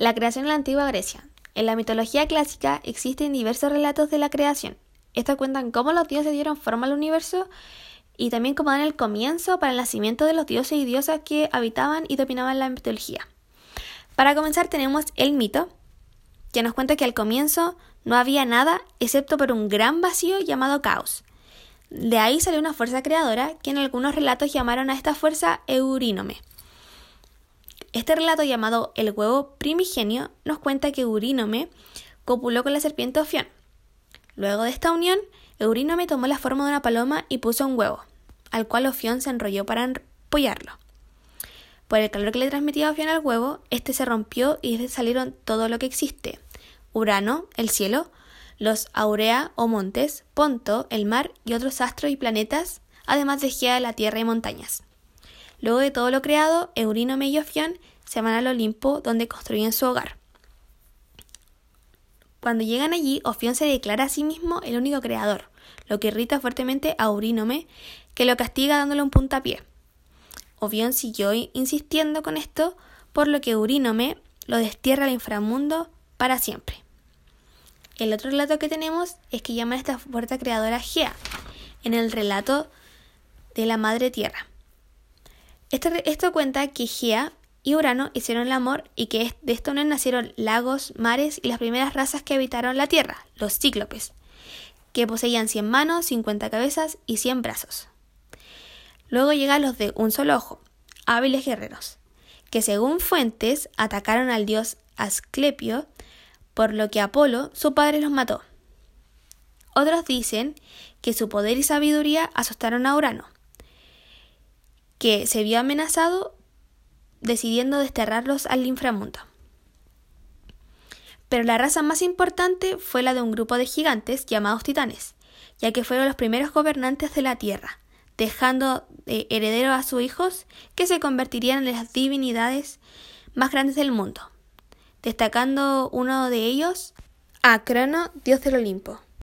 La creación en la antigua Grecia. En la mitología clásica existen diversos relatos de la creación. Estos cuentan cómo los dioses dieron forma al universo y también cómo dan el comienzo para el nacimiento de los dioses y diosas que habitaban y dominaban la mitología. Para comenzar tenemos el mito, que nos cuenta que al comienzo no había nada excepto por un gran vacío llamado caos. De ahí salió una fuerza creadora que en algunos relatos llamaron a esta fuerza Eurínome. Este relato llamado El huevo primigenio nos cuenta que Eurínome copuló con la serpiente Ofión. Luego de esta unión, Eurínome tomó la forma de una paloma y puso un huevo, al cual Ofión se enrolló para empollarlo. Por el calor que le transmitía Ofión al huevo, este se rompió y salieron todo lo que existe: Urano, el cielo, los Aurea o montes, Ponto, el mar y otros astros y planetas, además de Gea, la tierra y montañas. Luego de todo lo creado, Eurínome y Ofión se van al Olimpo donde construyen su hogar. Cuando llegan allí, Ofión se declara a sí mismo el único creador, lo que irrita fuertemente a Eurínome, que lo castiga dándole un puntapié. Ofión siguió insistiendo con esto, por lo que Eurínome lo destierra al inframundo para siempre. El otro relato que tenemos es que llaman a esta fuerza creadora Gea, en el relato de la Madre Tierra. Este esto cuenta que Gea y Urano hicieron el amor y que de esto no nacieron lagos, mares y las primeras razas que habitaron la Tierra, los cíclopes, que poseían 100 manos, 50 cabezas y 100 brazos. Luego llegan los de un solo ojo, hábiles guerreros, que según fuentes atacaron al dios Asclepio, por lo que Apolo, su padre, los mató. Otros dicen que su poder y sabiduría asustaron a Urano, que se vio amenazado decidiendo desterrarlos al inframundo. Pero la raza más importante fue la de un grupo de gigantes llamados titanes, ya que fueron los primeros gobernantes de la Tierra, dejando de heredero a sus hijos que se convertirían en las divinidades más grandes del mundo, destacando uno de ellos a Crono, dios del Olimpo.